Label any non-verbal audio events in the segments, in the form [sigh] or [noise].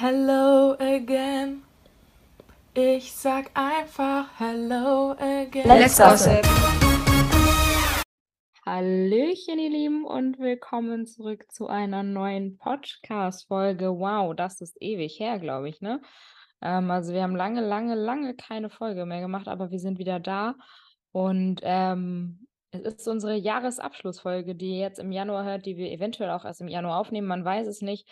Hello again. Ich sag einfach Hello again. Let's gossip. Hallöchen, ihr Lieben, und willkommen zurück zu einer neuen Podcast-Folge. Wow, das ist ewig her, glaube ich, ne? Ähm, also wir haben lange, lange, lange keine Folge mehr gemacht, aber wir sind wieder da. Und ähm, es ist unsere Jahresabschlussfolge, die ihr jetzt im Januar hört, die wir eventuell auch erst im Januar aufnehmen. Man weiß es nicht.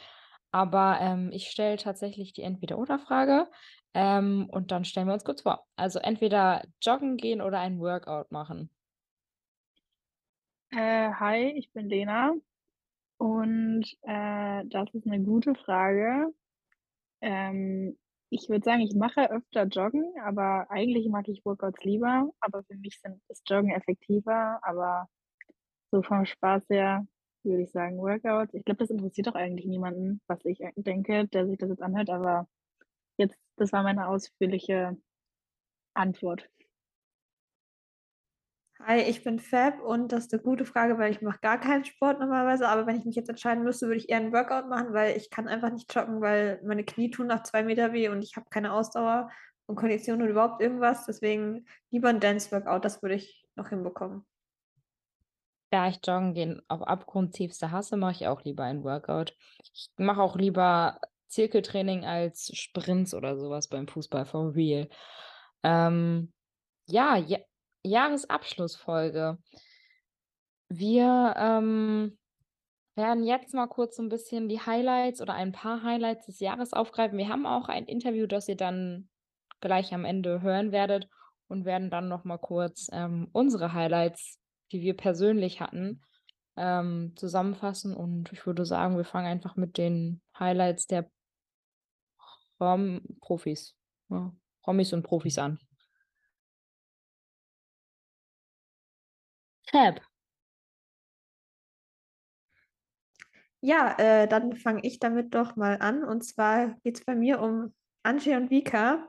Aber ähm, ich stelle tatsächlich die Entweder-Oder-Frage. Ähm, und dann stellen wir uns kurz vor. Also entweder joggen gehen oder ein Workout machen. Äh, hi, ich bin Lena und äh, das ist eine gute Frage. Ähm, ich würde sagen, ich mache öfter Joggen, aber eigentlich mag ich Workouts lieber. Aber für mich sind, ist Joggen effektiver. Aber so vom Spaß her würde ich sagen Workouts. Ich glaube, das interessiert doch eigentlich niemanden, was ich denke, der sich das jetzt anhört. Aber jetzt, das war meine ausführliche Antwort. Hi, ich bin Fab und das ist eine gute Frage, weil ich mache gar keinen Sport normalerweise, aber wenn ich mich jetzt entscheiden müsste, würde ich eher einen Workout machen, weil ich kann einfach nicht joggen, weil meine Knie tun nach zwei Meter weh und ich habe keine Ausdauer und Kondition oder überhaupt irgendwas. Deswegen lieber ein Dance-Workout, das würde ich noch hinbekommen. Da ich Joggen gehen auf abgrundtiefste hasse, mache ich auch lieber ein Workout. Ich mache auch lieber Zirkeltraining als Sprints oder sowas beim Fußball for real. Ähm, ja, ja, Jahresabschlussfolge. Wir ähm, werden jetzt mal kurz so ein bisschen die Highlights oder ein paar Highlights des Jahres aufgreifen. Wir haben auch ein Interview, das ihr dann gleich am Ende hören werdet und werden dann noch mal kurz ähm, unsere Highlights, die wir persönlich hatten, ähm, zusammenfassen. Und ich würde sagen, wir fangen einfach mit den Highlights der Rom Profis, ja, Promis und Profis an. Tab. Ja, äh, dann fange ich damit doch mal an. Und zwar geht es bei mir um Antje und Vika.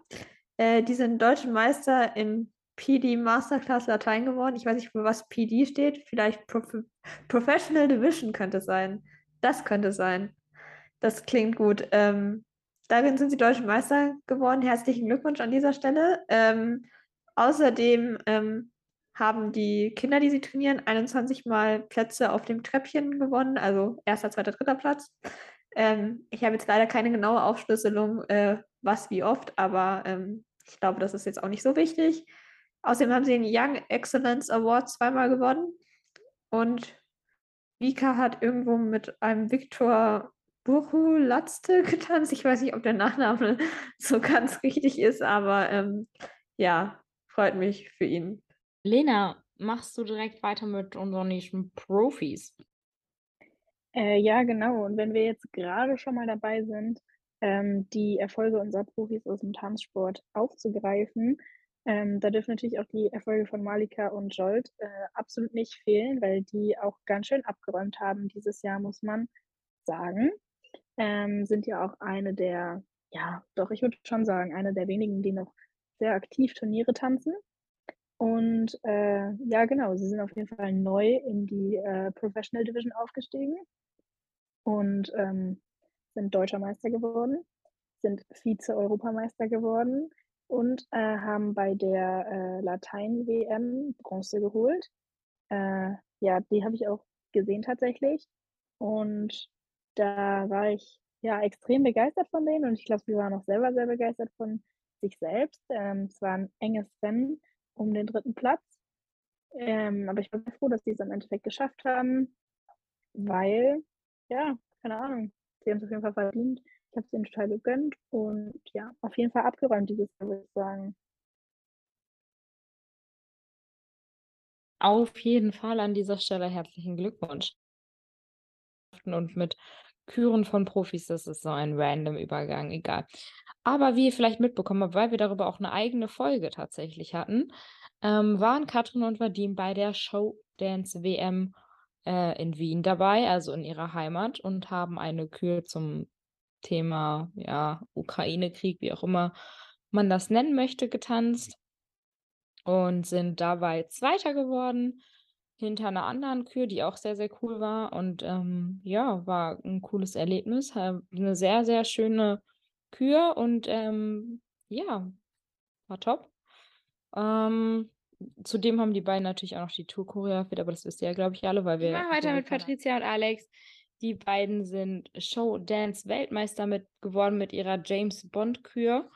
Äh, die sind deutschen Meister in PD Masterclass Latein geworden. Ich weiß nicht, für was PD steht. Vielleicht Prof Professional Division könnte sein. Das könnte sein. Das klingt gut. Ähm, darin sind sie deutsche Meister geworden. Herzlichen Glückwunsch an dieser Stelle. Ähm, außerdem ähm, haben die Kinder, die sie trainieren, 21 Mal Plätze auf dem Treppchen gewonnen, also erster, zweiter, dritter Platz. Ähm, ich habe jetzt leider keine genaue Aufschlüsselung, äh, was wie oft, aber ähm, ich glaube, das ist jetzt auch nicht so wichtig. Außerdem haben sie den Young Excellence Award zweimal gewonnen und Vika hat irgendwo mit einem Viktor Buchulatzte [laughs] getanzt. Ich weiß nicht, ob der Nachname [laughs] so ganz richtig ist, aber ähm, ja, freut mich für ihn. Lena, machst du direkt weiter mit unseren nächsten Profis? Äh, ja, genau. Und wenn wir jetzt gerade schon mal dabei sind, ähm, die Erfolge unserer Profis aus dem Tanzsport aufzugreifen, ähm, da dürfen natürlich auch die Erfolge von Malika und Jolt äh, absolut nicht fehlen, weil die auch ganz schön abgeräumt haben dieses Jahr, muss man sagen. Ähm, sind ja auch eine der, ja, doch, ich würde schon sagen, eine der wenigen, die noch sehr aktiv Turniere tanzen. Und äh, ja, genau, sie sind auf jeden Fall neu in die äh, Professional Division aufgestiegen und ähm, sind deutscher Meister geworden, sind Vize-Europameister geworden und äh, haben bei der äh, Latein-WM Bronze geholt. Äh, ja, die habe ich auch gesehen tatsächlich. Und da war ich ja extrem begeistert von denen und ich glaube, sie waren auch selber sehr begeistert von sich selbst. Ähm, es war ein enges Rennen um den dritten Platz. Ähm, aber ich bin froh, dass sie es im Endeffekt geschafft haben, weil, ja, keine Ahnung, sie haben es auf jeden Fall verdient. Ich habe es ihnen total gegönnt und ja, auf jeden Fall abgeräumt dieses Jahr, würde ich sagen. Auf jeden Fall an dieser Stelle herzlichen Glückwunsch. Und mit Küren von Profis, das ist so ein random Übergang, egal. Aber wie ihr vielleicht mitbekommen habt, weil wir darüber auch eine eigene Folge tatsächlich hatten, ähm, waren Katrin und Vadim bei der Showdance WM äh, in Wien dabei, also in ihrer Heimat, und haben eine Kür zum Thema ja, Ukraine-Krieg, wie auch immer man das nennen möchte, getanzt und sind dabei Zweiter geworden hinter einer anderen Kür, die auch sehr, sehr cool war. Und ähm, ja, war ein cooles Erlebnis. Eine sehr, sehr schöne Kür und ähm, ja, war top. Ähm, zudem haben die beiden natürlich auch noch die Tour choreografiert, aber das wisst ihr ja, glaube ich, alle, weil wir. Ich mach weiter mit Patricia und Alex. Die beiden sind Show-Dance-Weltmeister mit geworden mit ihrer James Bond-Kür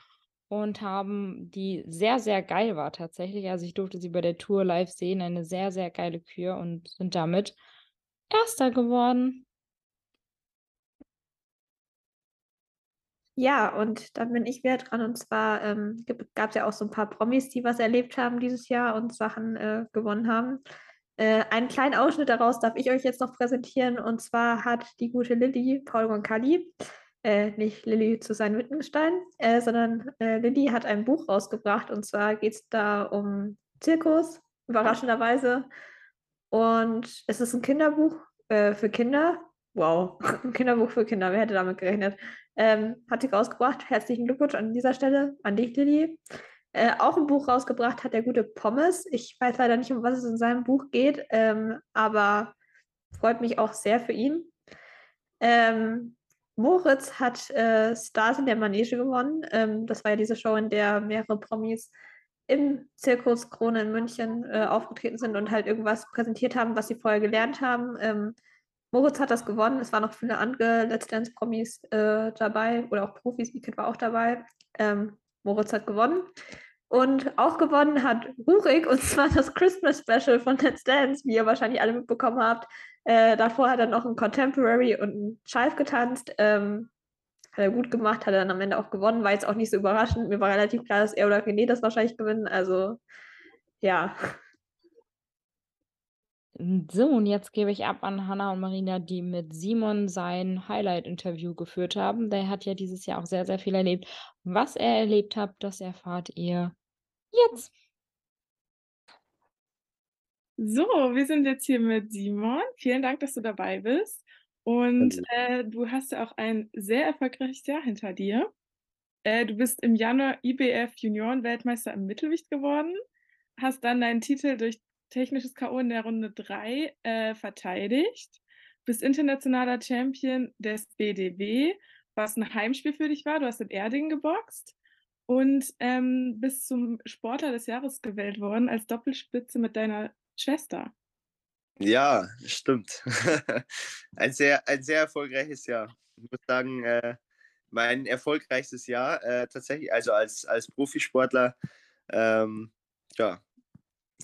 und haben die sehr, sehr geil war tatsächlich. Also ich durfte sie bei der Tour live sehen, eine sehr, sehr geile Kür und sind damit Erster geworden. Ja, und dann bin ich wieder dran. Und zwar ähm, gab es ja auch so ein paar Promis, die was erlebt haben dieses Jahr und Sachen äh, gewonnen haben. Äh, einen kleinen Ausschnitt daraus darf ich euch jetzt noch präsentieren. Und zwar hat die gute Lilly Paul Roncalli, äh, nicht Lilly zu sein Wittgenstein, äh, sondern äh, Lilly hat ein Buch rausgebracht. Und zwar geht es da um Zirkus, überraschenderweise. Und es ist ein Kinderbuch äh, für Kinder. Wow, ein [laughs] Kinderbuch für Kinder, wer hätte damit gerechnet? Ähm, hat sie rausgebracht. Herzlichen Glückwunsch an dieser Stelle an dich, Lilly. Äh, auch ein Buch rausgebracht hat der gute Pommes. Ich weiß leider nicht, um was es in seinem Buch geht, ähm, aber freut mich auch sehr für ihn. Ähm, Moritz hat äh, Stars in der Manege gewonnen. Ähm, das war ja diese Show, in der mehrere Promis im Zirkus Krone in München äh, aufgetreten sind und halt irgendwas präsentiert haben, was sie vorher gelernt haben. Ähm, Moritz hat das gewonnen. Es waren noch viele andere Let's Dance-Promis äh, dabei oder auch Profis. Wicked war auch dabei. Ähm, Moritz hat gewonnen. Und auch gewonnen hat Rurik und zwar das Christmas Special von Let's Dance, wie ihr wahrscheinlich alle mitbekommen habt. Äh, davor hat er noch ein Contemporary und ein Chive getanzt. Ähm, hat er gut gemacht, hat er dann am Ende auch gewonnen. War jetzt auch nicht so überraschend. Mir war relativ klar, dass er oder René das wahrscheinlich gewinnen. Also ja, So, und jetzt gebe ich ab an Hannah und Marina, die mit Simon sein Highlight-Interview geführt haben. Der hat ja dieses Jahr auch sehr, sehr viel erlebt. Was er erlebt hat, das erfahrt ihr jetzt. So, wir sind jetzt hier mit Simon. Vielen Dank, dass du dabei bist. Und äh, du hast ja auch ein sehr erfolgreiches Jahr hinter dir. Äh, du bist im Januar IBF Junioren-Weltmeister im Mittelgewicht geworden, hast dann deinen Titel durch technisches K.O. in der Runde 3 äh, verteidigt, bist internationaler Champion des BDW, was ein Heimspiel für dich war. Du hast in Erding geboxt und ähm, bist zum Sportler des Jahres gewählt worden als Doppelspitze mit deiner Schwester. Ja, stimmt. [laughs] ein, sehr, ein sehr erfolgreiches Jahr. Ich muss sagen, äh, mein erfolgreichstes Jahr äh, tatsächlich, also als, als Profisportler. Ähm, ja,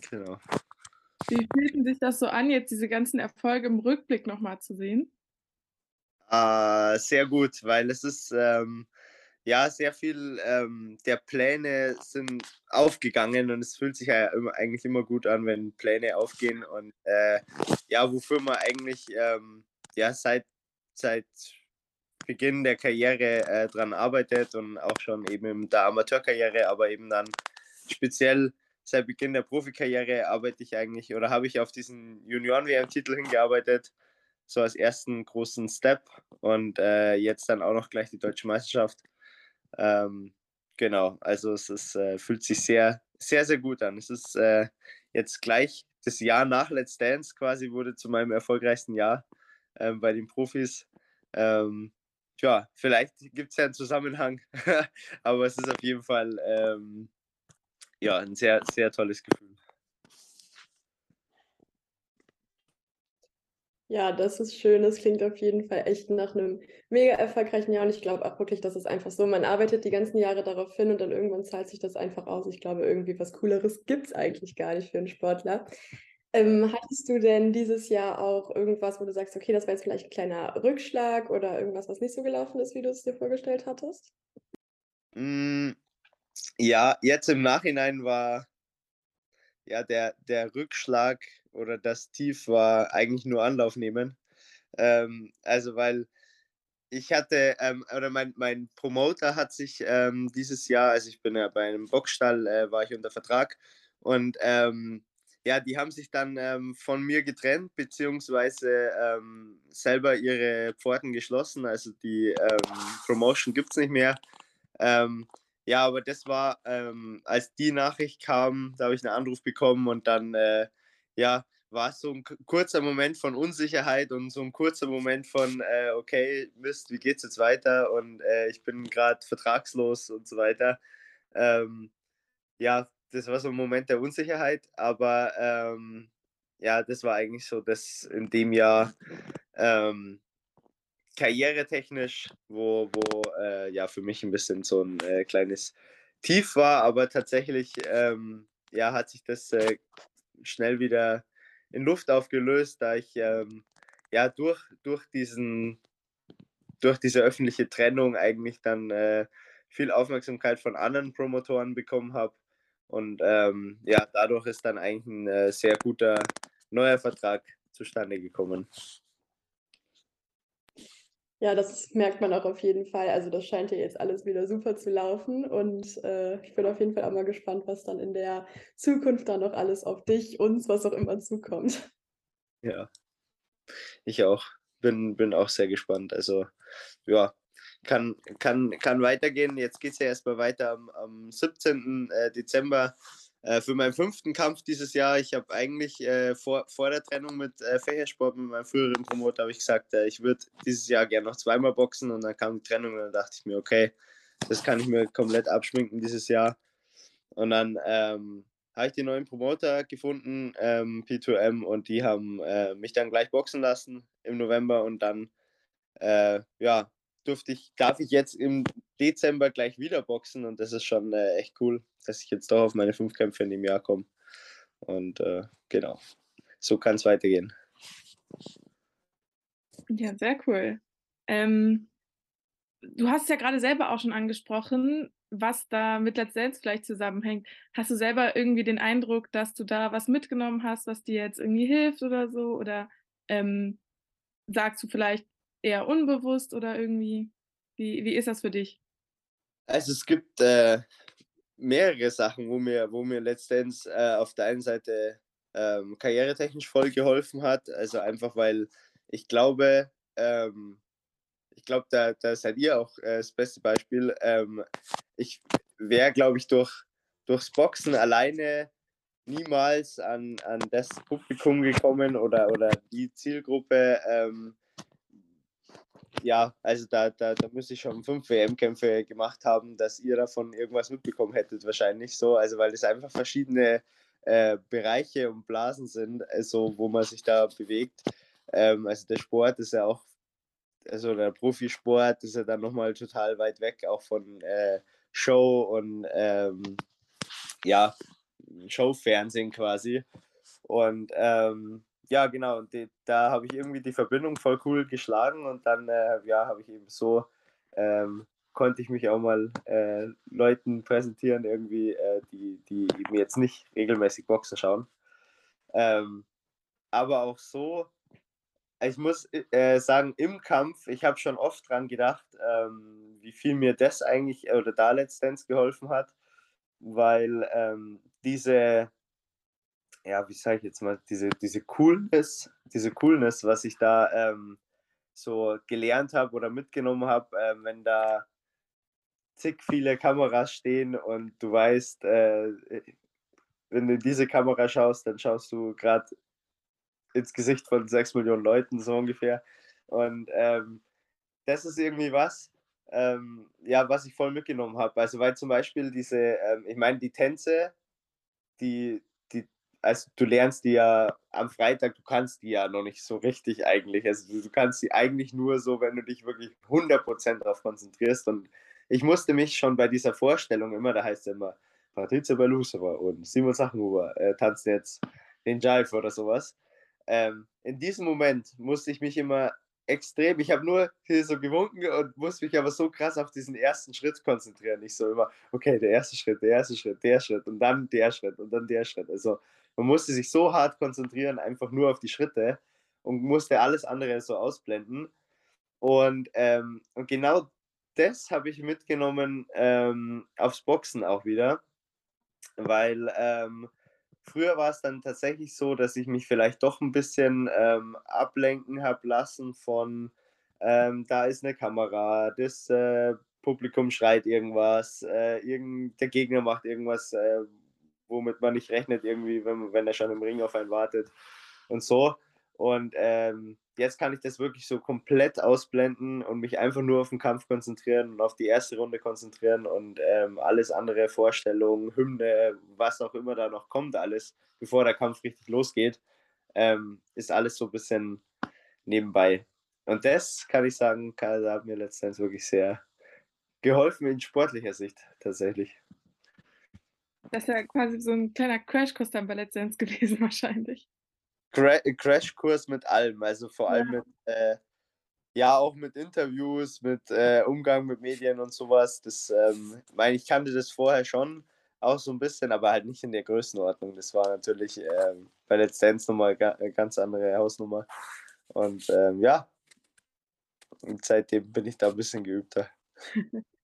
genau. Wie fühlt sich das so an, jetzt diese ganzen Erfolge im Rückblick nochmal zu sehen? Äh, sehr gut, weil es ist ähm, ja sehr viel ähm, der Pläne sind aufgegangen und es fühlt sich ja immer, eigentlich immer gut an, wenn Pläne aufgehen und äh, ja, wofür man eigentlich ähm, ja seit, seit Beginn der Karriere äh, dran arbeitet und auch schon eben in der Amateurkarriere, aber eben dann speziell seit Beginn der Profikarriere arbeite ich eigentlich oder habe ich auf diesen Junioren-WM-Titel hingearbeitet, so als ersten großen Step und äh, jetzt dann auch noch gleich die deutsche Meisterschaft. Ähm, genau, also es ist, äh, fühlt sich sehr, sehr, sehr gut an. Es ist äh, jetzt gleich das Jahr nach Let's Dance quasi wurde zu meinem erfolgreichsten Jahr ähm, bei den Profis. Ähm, ja, vielleicht gibt es ja einen Zusammenhang, [laughs] aber es ist auf jeden Fall ähm, ja, ein sehr, sehr tolles Gefühl. Ja, das ist schön. Das klingt auf jeden Fall echt nach einem mega erfolgreichen Jahr. Und ich glaube auch wirklich, das ist einfach so. Man arbeitet die ganzen Jahre darauf hin und dann irgendwann zahlt sich das einfach aus. Ich glaube, irgendwie was Cooleres gibt es eigentlich gar nicht für einen Sportler. Ähm, hattest du denn dieses Jahr auch irgendwas, wo du sagst, okay, das war jetzt vielleicht ein kleiner Rückschlag oder irgendwas, was nicht so gelaufen ist, wie du es dir vorgestellt hattest? Ja, jetzt im Nachhinein war ja der, der Rückschlag oder das Tief war eigentlich nur Anlauf nehmen. Ähm, also weil ich hatte, ähm, oder mein, mein Promoter hat sich ähm, dieses Jahr, also ich bin ja bei einem Boxstall, äh, war ich unter Vertrag und ähm, ja, die haben sich dann ähm, von mir getrennt, beziehungsweise ähm, selber ihre Pforten geschlossen. Also die Promotion gibt es nicht mehr. Ja, aber das war, ähm, als die Nachricht kam, da habe ich einen Anruf bekommen und dann, äh, ja, war es so ein kurzer Moment von Unsicherheit und so ein kurzer Moment von, äh, okay, Mist, wie geht's jetzt weiter? Und äh, ich bin gerade vertragslos und so weiter. Ähm, ja, das war so ein Moment der Unsicherheit, aber ähm, ja, das war eigentlich so das in dem Jahr ähm, karrieretechnisch, wo, wo äh, ja für mich ein bisschen so ein äh, kleines Tief war, aber tatsächlich ähm, ja, hat sich das äh, schnell wieder in Luft aufgelöst, da ich ähm, ja durch, durch diesen durch diese öffentliche Trennung eigentlich dann äh, viel Aufmerksamkeit von anderen Promotoren bekommen habe. Und ähm, ja, dadurch ist dann eigentlich ein äh, sehr guter neuer Vertrag zustande gekommen. Ja, das merkt man auch auf jeden Fall. Also das scheint ja jetzt alles wieder super zu laufen und äh, ich bin auf jeden Fall auch mal gespannt, was dann in der Zukunft dann noch alles auf dich, uns, was auch immer zukommt. Ja, ich auch. Bin, bin auch sehr gespannt. Also ja, kann, kann, kann weitergehen. Jetzt geht es ja erstmal weiter am, am 17. Äh, Dezember äh, für meinen fünften Kampf dieses Jahr. Ich habe eigentlich äh, vor, vor der Trennung mit äh, Fächersport, mit meinem früheren Promoter, habe ich gesagt, äh, ich würde dieses Jahr gerne noch zweimal boxen und dann kam die Trennung und dann dachte ich mir, okay, das kann ich mir komplett abschminken dieses Jahr. Und dann ähm, habe ich den neuen Promoter gefunden, ähm, P2M, und die haben äh, mich dann gleich boxen lassen im November und dann äh, ja, durfte ich, darf ich jetzt im Dezember gleich wieder boxen und das ist schon äh, echt cool, dass ich jetzt doch auf meine fünf Kämpfe in dem Jahr komme. Und äh, genau, so kann es weitergehen. Ja, sehr cool. Ähm, du hast ja gerade selber auch schon angesprochen, was da mit Let's Dance vielleicht zusammenhängt. Hast du selber irgendwie den Eindruck, dass du da was mitgenommen hast, was dir jetzt irgendwie hilft oder so? Oder ähm, sagst du vielleicht, eher unbewusst oder irgendwie? Wie, wie ist das für dich? Also es gibt äh, mehrere Sachen, wo mir, wo mir letztendlich äh, auf der einen Seite ähm, karrieretechnisch voll geholfen hat. Also einfach weil ich glaube, ähm, ich glaube, da, da seid ihr auch äh, das beste Beispiel. Ähm, ich wäre, glaube ich, durch, durchs Boxen alleine niemals an, an das Publikum gekommen oder, oder die Zielgruppe, ähm, ja, also da, da, da müsste ich schon fünf WM-Kämpfe gemacht haben, dass ihr davon irgendwas mitbekommen hättet, wahrscheinlich so. Also, weil es einfach verschiedene äh, Bereiche und Blasen sind, also wo man sich da bewegt. Ähm, also, der Sport ist ja auch, also der Profisport ist ja dann nochmal total weit weg, auch von äh, Show und ähm, ja, Showfernsehen quasi. Und ähm, ja, genau, und die, da habe ich irgendwie die Verbindung voll cool geschlagen und dann, äh, ja, habe ich eben so, ähm, konnte ich mich auch mal äh, Leuten präsentieren, irgendwie, äh, die, die mir jetzt nicht regelmäßig Boxen schauen. Ähm, aber auch so, ich muss äh, sagen, im Kampf, ich habe schon oft dran gedacht, ähm, wie viel mir das eigentlich oder da letztendlich geholfen hat, weil ähm, diese ja, wie sage ich jetzt mal, diese, diese Coolness, diese Coolness, was ich da ähm, so gelernt habe oder mitgenommen habe, äh, wenn da zig viele Kameras stehen und du weißt, äh, wenn du in diese Kamera schaust, dann schaust du gerade ins Gesicht von sechs Millionen Leuten, so ungefähr. Und ähm, das ist irgendwie was, ähm, ja, was ich voll mitgenommen habe. Also, weil zum Beispiel diese, ähm, ich meine, die Tänze, die, also du lernst die ja am Freitag, du kannst die ja noch nicht so richtig eigentlich. Also du, du kannst sie eigentlich nur so, wenn du dich wirklich 100% darauf konzentrierst. Und ich musste mich schon bei dieser Vorstellung immer, da heißt es immer, Patrizia Belusova und Simon Sachenhuber äh, tanzen jetzt den Jive oder sowas. Ähm, in diesem Moment musste ich mich immer extrem, ich habe nur hier so gewunken und musste mich aber so krass auf diesen ersten Schritt konzentrieren. Ich so immer, okay, der erste Schritt, der erste Schritt, der Schritt und dann der Schritt und dann der Schritt. Also man musste sich so hart konzentrieren, einfach nur auf die Schritte und musste alles andere so ausblenden. Und, ähm, und genau das habe ich mitgenommen ähm, aufs Boxen auch wieder, weil ähm, früher war es dann tatsächlich so, dass ich mich vielleicht doch ein bisschen ähm, ablenken habe lassen von, ähm, da ist eine Kamera, das äh, Publikum schreit irgendwas, äh, irgend, der Gegner macht irgendwas, äh, womit man nicht rechnet, irgendwie, wenn, wenn er schon im Ring auf einen wartet. und so. Und ähm, jetzt kann ich das wirklich so komplett ausblenden und mich einfach nur auf den Kampf konzentrieren und auf die erste Runde konzentrieren und ähm, alles andere, Vorstellungen, Hymne, was auch immer da noch kommt, alles, bevor der Kampf richtig losgeht, ähm, ist alles so ein bisschen nebenbei. Und das kann ich sagen, Kanada hat mir letztendlich wirklich sehr geholfen in sportlicher Sicht tatsächlich. Das ist ja quasi so ein kleiner Crashkurs dann bei Let's Dance gewesen [laughs] wahrscheinlich. Cra Crashkurs mit allem, also vor allem ja. mit, äh, ja auch mit Interviews, mit äh, Umgang mit Medien und sowas. Das, ähm, meine ich kannte das vorher schon auch so ein bisschen, aber halt nicht in der Größenordnung. Das war natürlich ähm, bei Let's Dance nochmal eine ganz andere Hausnummer. Und ähm, ja, und seitdem bin ich da ein bisschen geübter. [laughs]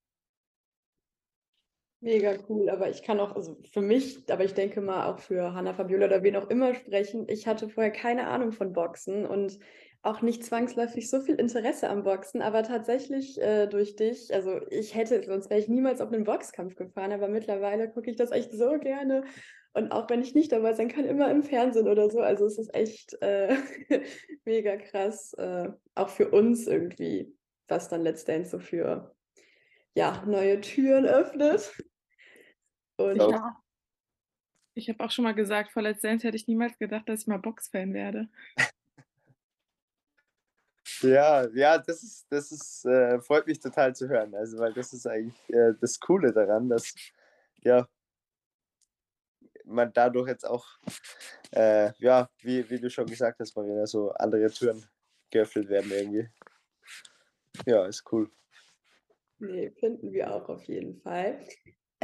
Mega cool, aber ich kann auch, also für mich, aber ich denke mal auch für Hanna Fabiola oder wen auch immer sprechen, ich hatte vorher keine Ahnung von Boxen und auch nicht zwangsläufig so viel Interesse am Boxen, aber tatsächlich äh, durch dich, also ich hätte, sonst wäre ich niemals auf einen Boxkampf gefahren, aber mittlerweile gucke ich das echt so gerne und auch wenn ich nicht dabei sein kann, immer im Fernsehen oder so, also es ist echt äh, [laughs] mega krass, äh, auch für uns irgendwie, was dann letztendlich so für ja, neue Türen öffnet. Und ja. Ich habe auch schon mal gesagt, vor Let's Dance hätte ich niemals gedacht, dass ich mal Boxfan werde. Ja, ja, das ist, das ist, äh, freut mich total zu hören. Also, weil das ist eigentlich äh, das Coole daran, dass ja man dadurch jetzt auch, äh, ja, wie, wie du schon gesagt hast, Marina, so andere Türen geöffnet werden irgendwie. Ja, ist cool. Nee, finden wir auch auf jeden Fall.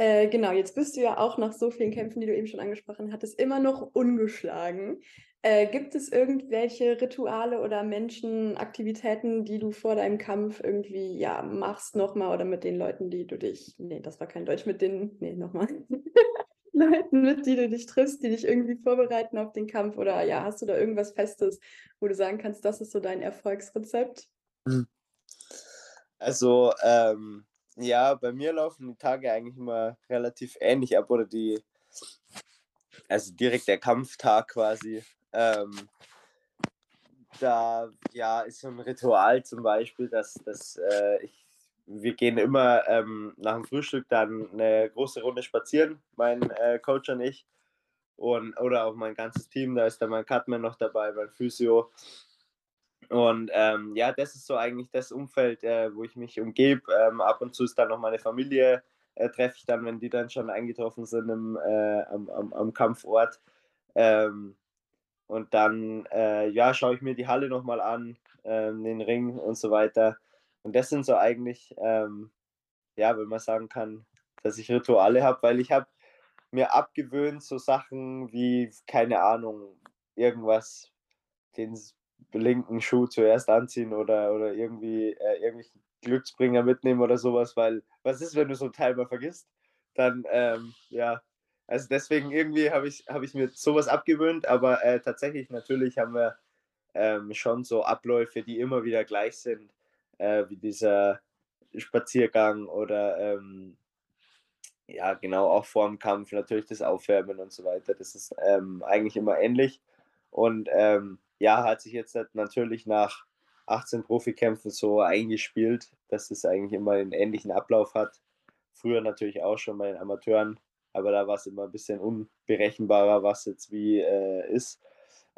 Äh, genau, jetzt bist du ja auch nach so vielen Kämpfen, die du eben schon angesprochen hattest, immer noch ungeschlagen. Äh, gibt es irgendwelche Rituale oder Menschenaktivitäten, die du vor deinem Kampf irgendwie ja machst nochmal oder mit den Leuten, die du dich, nee, das war kein Deutsch, mit den, nee, nochmal, [laughs] Leuten, mit die du dich triffst, die dich irgendwie vorbereiten auf den Kampf oder ja, hast du da irgendwas Festes, wo du sagen kannst, das ist so dein Erfolgsrezept? Hm. Also, ähm, ja, bei mir laufen die Tage eigentlich immer relativ ähnlich ab oder die, also direkt der Kampftag quasi. Ähm, da ja ist so ein Ritual zum Beispiel, dass, dass äh, ich, wir gehen immer ähm, nach dem Frühstück dann eine große Runde spazieren, mein äh, Coach und ich. Und, oder auch mein ganzes Team, da ist dann mein Cutman noch dabei, mein Physio. Und ähm, ja, das ist so eigentlich das Umfeld, äh, wo ich mich umgebe. Ähm, ab und zu ist dann noch meine Familie, äh, treffe ich dann, wenn die dann schon eingetroffen sind im, äh, am, am, am, Kampfort. Ähm, und dann äh, ja, schaue ich mir die Halle nochmal an, ähm, den Ring und so weiter. Und das sind so eigentlich, ähm, ja, wenn man sagen kann, dass ich Rituale habe, weil ich habe mir abgewöhnt, so Sachen wie, keine Ahnung, irgendwas, den linken Schuh zuerst anziehen oder, oder irgendwie äh, irgendwelche Glücksbringer mitnehmen oder sowas, weil was ist, wenn du so ein Teil mal vergisst? Dann, ähm, ja, also deswegen irgendwie habe ich, hab ich mir sowas abgewöhnt, aber äh, tatsächlich natürlich haben wir ähm, schon so Abläufe, die immer wieder gleich sind, äh, wie dieser Spaziergang oder ähm, ja, genau, auch vor dem Kampf natürlich das Aufwärmen und so weiter. Das ist ähm, eigentlich immer ähnlich. Und ähm, ja, hat sich jetzt natürlich nach 18 Profikämpfen so eingespielt, dass es eigentlich immer einen ähnlichen Ablauf hat. Früher natürlich auch schon bei den Amateuren, aber da war es immer ein bisschen unberechenbarer, was jetzt wie äh, ist.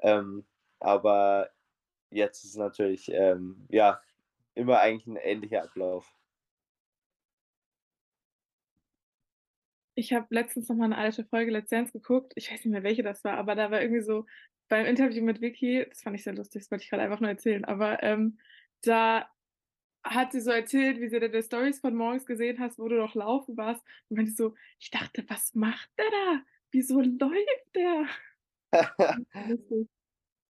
Ähm, aber jetzt ist es natürlich ähm, ja immer eigentlich ein ähnlicher Ablauf. Ich habe letztens noch mal eine alte Folge Let's Dance geguckt. Ich weiß nicht mehr, welche das war, aber da war irgendwie so beim Interview mit Vicky, das fand ich sehr lustig, das wollte ich gerade einfach nur erzählen, aber ähm, da hat sie so erzählt, wie sie da die Stories von morgens gesehen hast, wo du noch laufen warst. Und meinte so, ich dachte, was macht der da? Wieso läuft der? [laughs]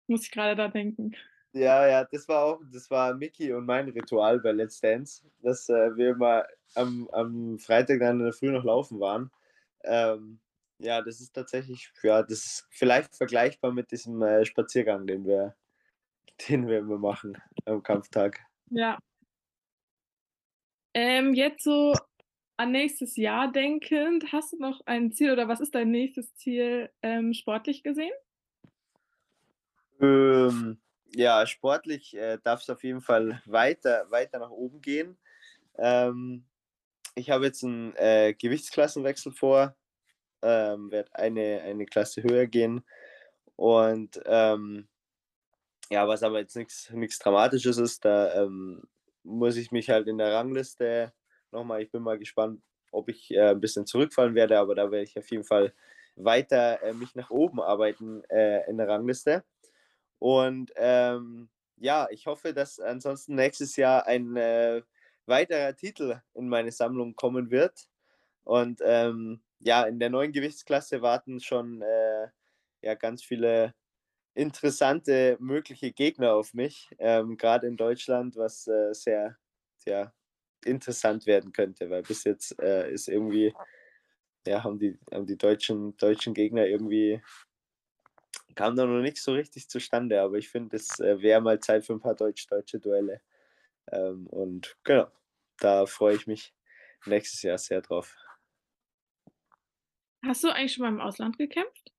Muss ich gerade da denken. Ja, ja, das war auch, das war Mickey und mein Ritual bei Let's Dance, dass äh, wir immer am, am Freitag dann in der Früh noch laufen waren. Ähm, ja, das ist tatsächlich, ja, das ist vielleicht vergleichbar mit diesem äh, Spaziergang, den wir, [laughs] den wir immer machen am Kampftag. Ja. Ähm, jetzt so an nächstes Jahr denkend, hast du noch ein Ziel oder was ist dein nächstes Ziel ähm, sportlich gesehen? Ähm, ja, sportlich äh, darf es auf jeden Fall weiter, weiter nach oben gehen. Ähm, ich habe jetzt einen äh, Gewichtsklassenwechsel vor, ähm, werde eine, eine Klasse höher gehen und ähm, ja, was aber jetzt nichts Dramatisches ist, da ähm, muss ich mich halt in der Rangliste nochmal, ich bin mal gespannt, ob ich äh, ein bisschen zurückfallen werde, aber da werde ich auf jeden Fall weiter äh, mich nach oben arbeiten äh, in der Rangliste. Und ähm, ja, ich hoffe, dass ansonsten nächstes Jahr ein äh, weiterer Titel in meine Sammlung kommen wird. Und ähm, ja, in der neuen Gewichtsklasse warten schon äh, ja, ganz viele interessante mögliche Gegner auf mich, ähm, gerade in Deutschland, was äh, sehr, sehr interessant werden könnte, weil bis jetzt äh, ist irgendwie, ja, haben die, haben die deutschen, deutschen Gegner irgendwie, kam da noch nicht so richtig zustande, aber ich finde, es äh, wäre mal Zeit für ein paar deutsch-deutsche Duelle. Ähm, und genau, da freue ich mich nächstes Jahr sehr drauf. Hast du eigentlich schon mal im Ausland gekämpft?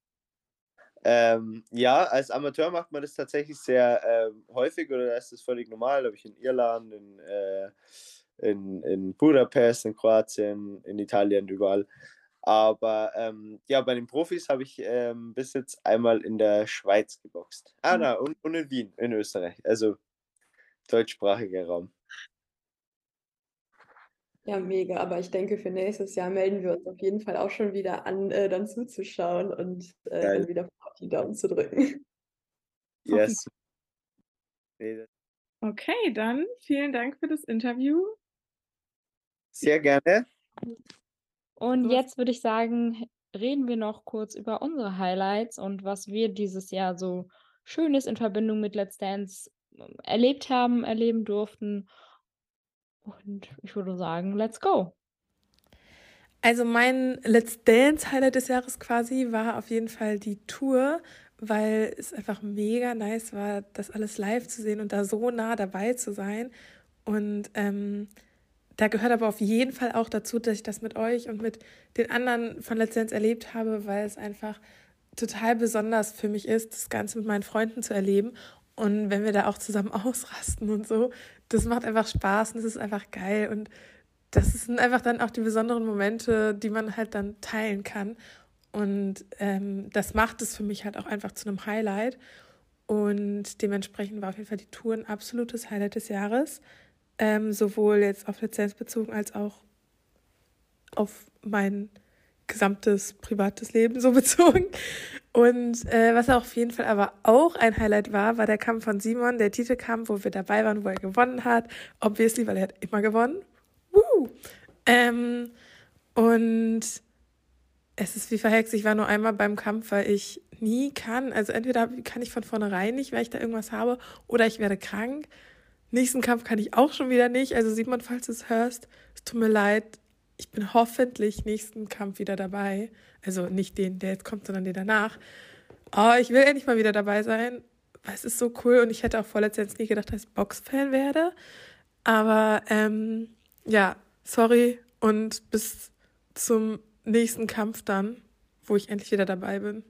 Ähm, ja, als Amateur macht man das tatsächlich sehr ähm, häufig oder ist das völlig normal. Da habe ich in Irland, in, äh, in, in Budapest, in Kroatien, in Italien, überall. Aber ähm, ja, bei den Profis habe ich ähm, bis jetzt einmal in der Schweiz geboxt. Ah, mhm. na, und, und in Wien, in Österreich. Also deutschsprachiger Raum. Ja, mega. Aber ich denke, für nächstes Jahr melden wir uns auf jeden Fall auch schon wieder an, äh, dann zuzuschauen und äh, dann wieder die Daumen zu drücken. [laughs] Yes. Okay, dann vielen Dank für das Interview. Sehr gerne. Und jetzt würde ich sagen, reden wir noch kurz über unsere Highlights und was wir dieses Jahr so Schönes in Verbindung mit Let's Dance ähm, erlebt haben, erleben durften. Und ich würde sagen, let's go. Also mein Let's Dance Highlight des Jahres quasi war auf jeden Fall die Tour, weil es einfach mega nice war, das alles live zu sehen und da so nah dabei zu sein. Und ähm, da gehört aber auf jeden Fall auch dazu, dass ich das mit euch und mit den anderen von Let's Dance erlebt habe, weil es einfach total besonders für mich ist, das Ganze mit meinen Freunden zu erleben. Und wenn wir da auch zusammen [laughs] ausrasten und so, das macht einfach Spaß und das ist einfach geil. Und das sind einfach dann auch die besonderen Momente, die man halt dann teilen kann. Und ähm, das macht es für mich halt auch einfach zu einem Highlight. Und dementsprechend war auf jeden Fall die Tour ein absolutes Highlight des Jahres. Ähm, sowohl jetzt auf Lizenz bezogen als auch auf mein gesamtes privates Leben so [laughs] bezogen. Und äh, was auf jeden Fall aber auch ein Highlight war, war der Kampf von Simon, der Titelkampf, wo wir dabei waren, wo er gewonnen hat. Obviously, weil er hat immer gewonnen. Woo! Ähm, und es ist wie verhext. Ich war nur einmal beim Kampf, weil ich nie kann. Also entweder kann ich von vornherein nicht, weil ich da irgendwas habe, oder ich werde krank. Nächsten Kampf kann ich auch schon wieder nicht. Also Simon, falls du es hörst, es tut mir leid. Ich bin hoffentlich nächsten Kampf wieder dabei. Also nicht den, der jetzt kommt, sondern den danach. Oh, ich will endlich mal wieder dabei sein. Es ist so cool und ich hätte auch vorletztens nie gedacht, dass ich Boxfan werde. Aber ähm, ja, sorry und bis zum nächsten Kampf dann, wo ich endlich wieder dabei bin.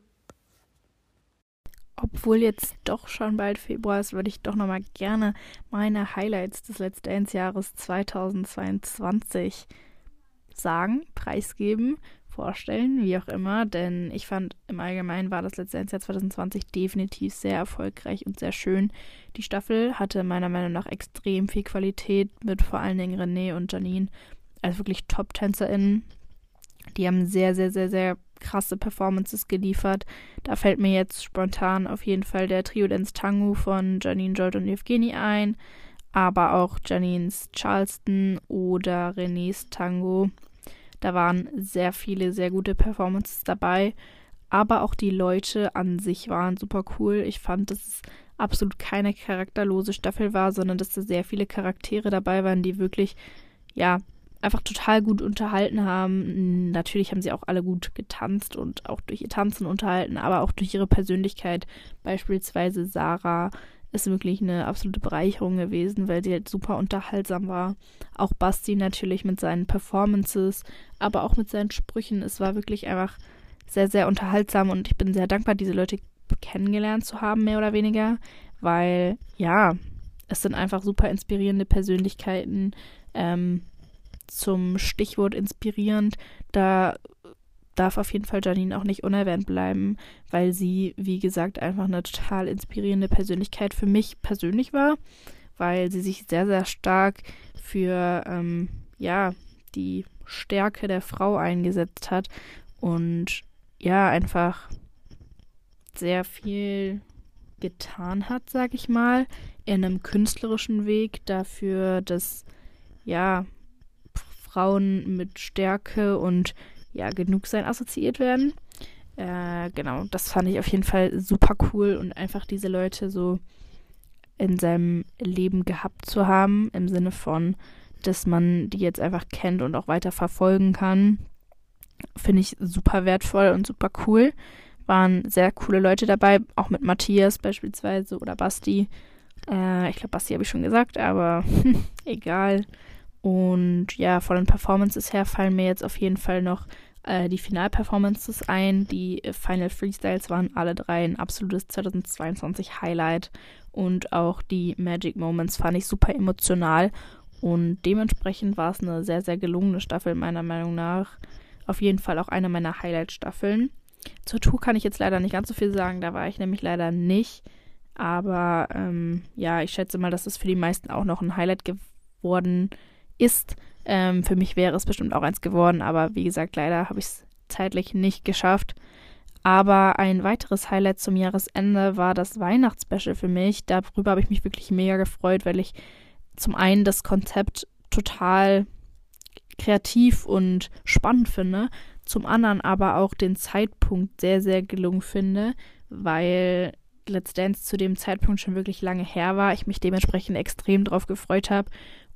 Obwohl jetzt doch schon bald Februar ist, würde ich doch nochmal gerne meine Highlights des Let's Jahres 2022 sagen, preisgeben, vorstellen, wie auch immer, denn ich fand im Allgemeinen war das Dance Jahr 2020 definitiv sehr erfolgreich und sehr schön. Die Staffel hatte meiner Meinung nach extrem viel Qualität mit vor allen Dingen René und Janine als wirklich Top-TänzerInnen. Die haben sehr, sehr, sehr, sehr krasse Performances geliefert. Da fällt mir jetzt spontan auf jeden Fall der Trio Dance Tango von Janine, Jolt und Evgeny ein, aber auch Janines Charleston oder Renés Tango. Da waren sehr viele sehr gute Performances dabei, aber auch die Leute an sich waren super cool. Ich fand, dass es absolut keine charakterlose Staffel war, sondern dass da sehr viele Charaktere dabei waren, die wirklich ja einfach total gut unterhalten haben. Natürlich haben sie auch alle gut getanzt und auch durch ihr Tanzen unterhalten, aber auch durch ihre Persönlichkeit. Beispielsweise Sarah ist wirklich eine absolute Bereicherung gewesen, weil sie halt super unterhaltsam war. Auch Basti natürlich mit seinen Performances, aber auch mit seinen Sprüchen. Es war wirklich einfach sehr, sehr unterhaltsam und ich bin sehr dankbar, diese Leute kennengelernt zu haben, mehr oder weniger, weil ja, es sind einfach super inspirierende Persönlichkeiten. Ähm, zum Stichwort inspirierend, da darf auf jeden Fall Janine auch nicht unerwähnt bleiben, weil sie, wie gesagt, einfach eine total inspirierende Persönlichkeit für mich persönlich war, weil sie sich sehr, sehr stark für, ähm, ja, die Stärke der Frau eingesetzt hat und ja, einfach sehr viel getan hat, sag ich mal, in einem künstlerischen Weg dafür, dass ja Frauen mit Stärke und ja genug sein assoziiert werden. Äh, genau, das fand ich auf jeden Fall super cool und einfach diese Leute so in seinem Leben gehabt zu haben, im Sinne von, dass man die jetzt einfach kennt und auch weiter verfolgen kann, finde ich super wertvoll und super cool. Waren sehr coole Leute dabei, auch mit Matthias beispielsweise oder Basti. Äh, ich glaube, Basti habe ich schon gesagt, aber [laughs] egal. Und ja, von den Performances her fallen mir jetzt auf jeden Fall noch äh, die Finalperformances ein. Die Final Freestyles waren alle drei ein absolutes 2022 Highlight. Und auch die Magic Moments fand ich super emotional. Und dementsprechend war es eine sehr, sehr gelungene Staffel, meiner Meinung nach. Auf jeden Fall auch eine meiner Highlight-Staffeln. Zur Tour kann ich jetzt leider nicht ganz so viel sagen, da war ich nämlich leider nicht. Aber ähm, ja, ich schätze mal, dass es für die meisten auch noch ein Highlight geworden ist ist. Ähm, für mich wäre es bestimmt auch eins geworden, aber wie gesagt, leider habe ich es zeitlich nicht geschafft. Aber ein weiteres Highlight zum Jahresende war das Weihnachtsspecial für mich. Darüber habe ich mich wirklich mega gefreut, weil ich zum einen das Konzept total kreativ und spannend finde, zum anderen aber auch den Zeitpunkt sehr, sehr gelungen finde, weil Let's Dance zu dem Zeitpunkt schon wirklich lange her war, ich mich dementsprechend extrem drauf gefreut habe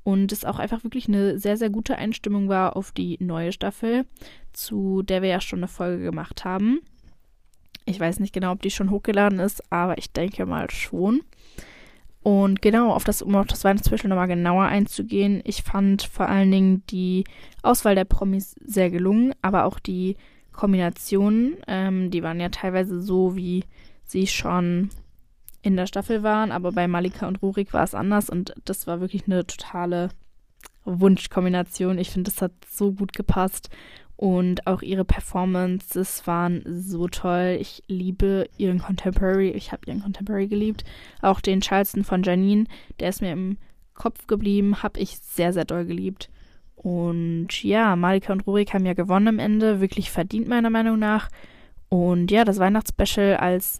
und es auch einfach wirklich eine sehr, sehr gute Einstimmung war auf die neue Staffel, zu der wir ja schon eine Folge gemacht haben. Ich weiß nicht genau, ob die schon hochgeladen ist, aber ich denke mal schon. Und genau, auf das, um auf das Weihnachtsspecial nochmal genauer einzugehen, ich fand vor allen Dingen die Auswahl der Promis sehr gelungen, aber auch die Kombinationen, ähm, die waren ja teilweise so, wie sie schon in der Staffel waren, aber bei Malika und Rurik war es anders und das war wirklich eine totale Wunschkombination. Ich finde, das hat so gut gepasst und auch ihre Performances waren so toll. Ich liebe ihren Contemporary, ich habe ihren Contemporary geliebt. Auch den Charleston von Janine, der ist mir im Kopf geblieben, habe ich sehr, sehr doll geliebt. Und ja, Malika und Rurik haben ja gewonnen am Ende, wirklich verdient meiner Meinung nach. Und ja, das Weihnachtsspecial als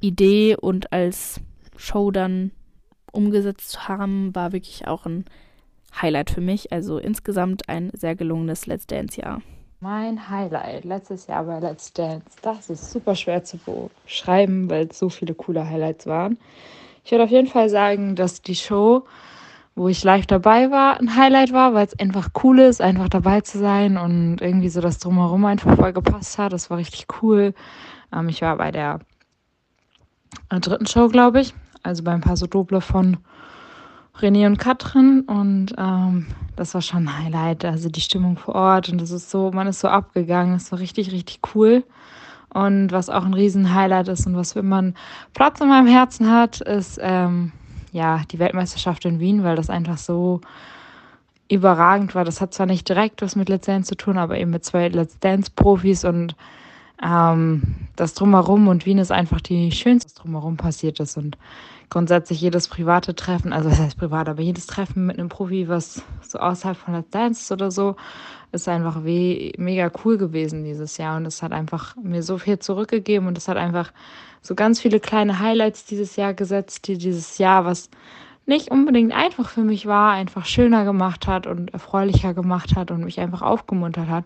Idee und als Show dann umgesetzt zu haben, war wirklich auch ein Highlight für mich. Also insgesamt ein sehr gelungenes Let's Dance-Jahr. Mein Highlight letztes Jahr bei Let's Dance, das ist super schwer zu beschreiben, weil es so viele coole Highlights waren. Ich würde auf jeden Fall sagen, dass die Show, wo ich live dabei war, ein Highlight war, weil es einfach cool ist, einfach dabei zu sein und irgendwie so das Drumherum einfach voll gepasst hat. Das war richtig cool. Ähm, ich war bei der dritten Show, glaube ich. Also beim Paso Doble von René und Katrin. Und ähm, das war schon ein Highlight. Also die Stimmung vor Ort. Und das ist so, man ist so abgegangen. Es war richtig, richtig cool. Und was auch ein Riesen-Highlight ist und was wenn man Platz in meinem Herzen hat, ist ähm, ja die Weltmeisterschaft in Wien, weil das einfach so überragend war. Das hat zwar nicht direkt was mit Let's Dance zu tun, aber eben mit zwei Let's Dance-Profis und ähm, das Drumherum und Wien ist einfach die schönste, was drumherum passiert ist. Und grundsätzlich jedes private Treffen, also was heißt privat, aber jedes Treffen mit einem Profi, was so außerhalb von Let's Dance oder so, ist einfach mega cool gewesen dieses Jahr. Und es hat einfach mir so viel zurückgegeben und es hat einfach so ganz viele kleine Highlights dieses Jahr gesetzt, die dieses Jahr, was nicht unbedingt einfach für mich war, einfach schöner gemacht hat und erfreulicher gemacht hat und mich einfach aufgemuntert hat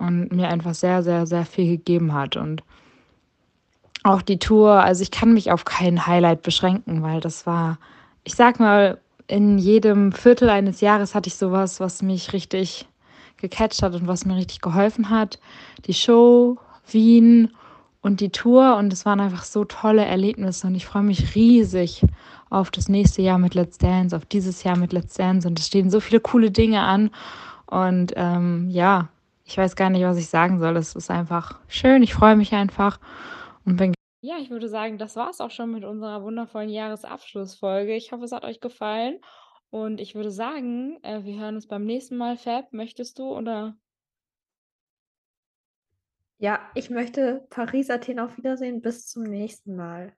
und mir einfach sehr, sehr, sehr viel gegeben hat. Und auch die Tour, also ich kann mich auf kein Highlight beschränken, weil das war, ich sag mal, in jedem Viertel eines Jahres hatte ich sowas, was mich richtig gecatcht hat und was mir richtig geholfen hat. Die Show, Wien und die Tour und es waren einfach so tolle Erlebnisse und ich freue mich riesig auf das nächste Jahr mit Let's Dance, auf dieses Jahr mit Let's Dance und es stehen so viele coole Dinge an und ähm, ja, ich weiß gar nicht, was ich sagen soll. Es ist einfach schön. Ich freue mich einfach. Und wenn ja, ich würde sagen, das war es auch schon mit unserer wundervollen Jahresabschlussfolge. Ich hoffe, es hat euch gefallen und ich würde sagen, äh, wir hören uns beim nächsten Mal. Fab, möchtest du oder? Ja, ich möchte Paris, Athen auf Wiedersehen. Bis zum nächsten Mal.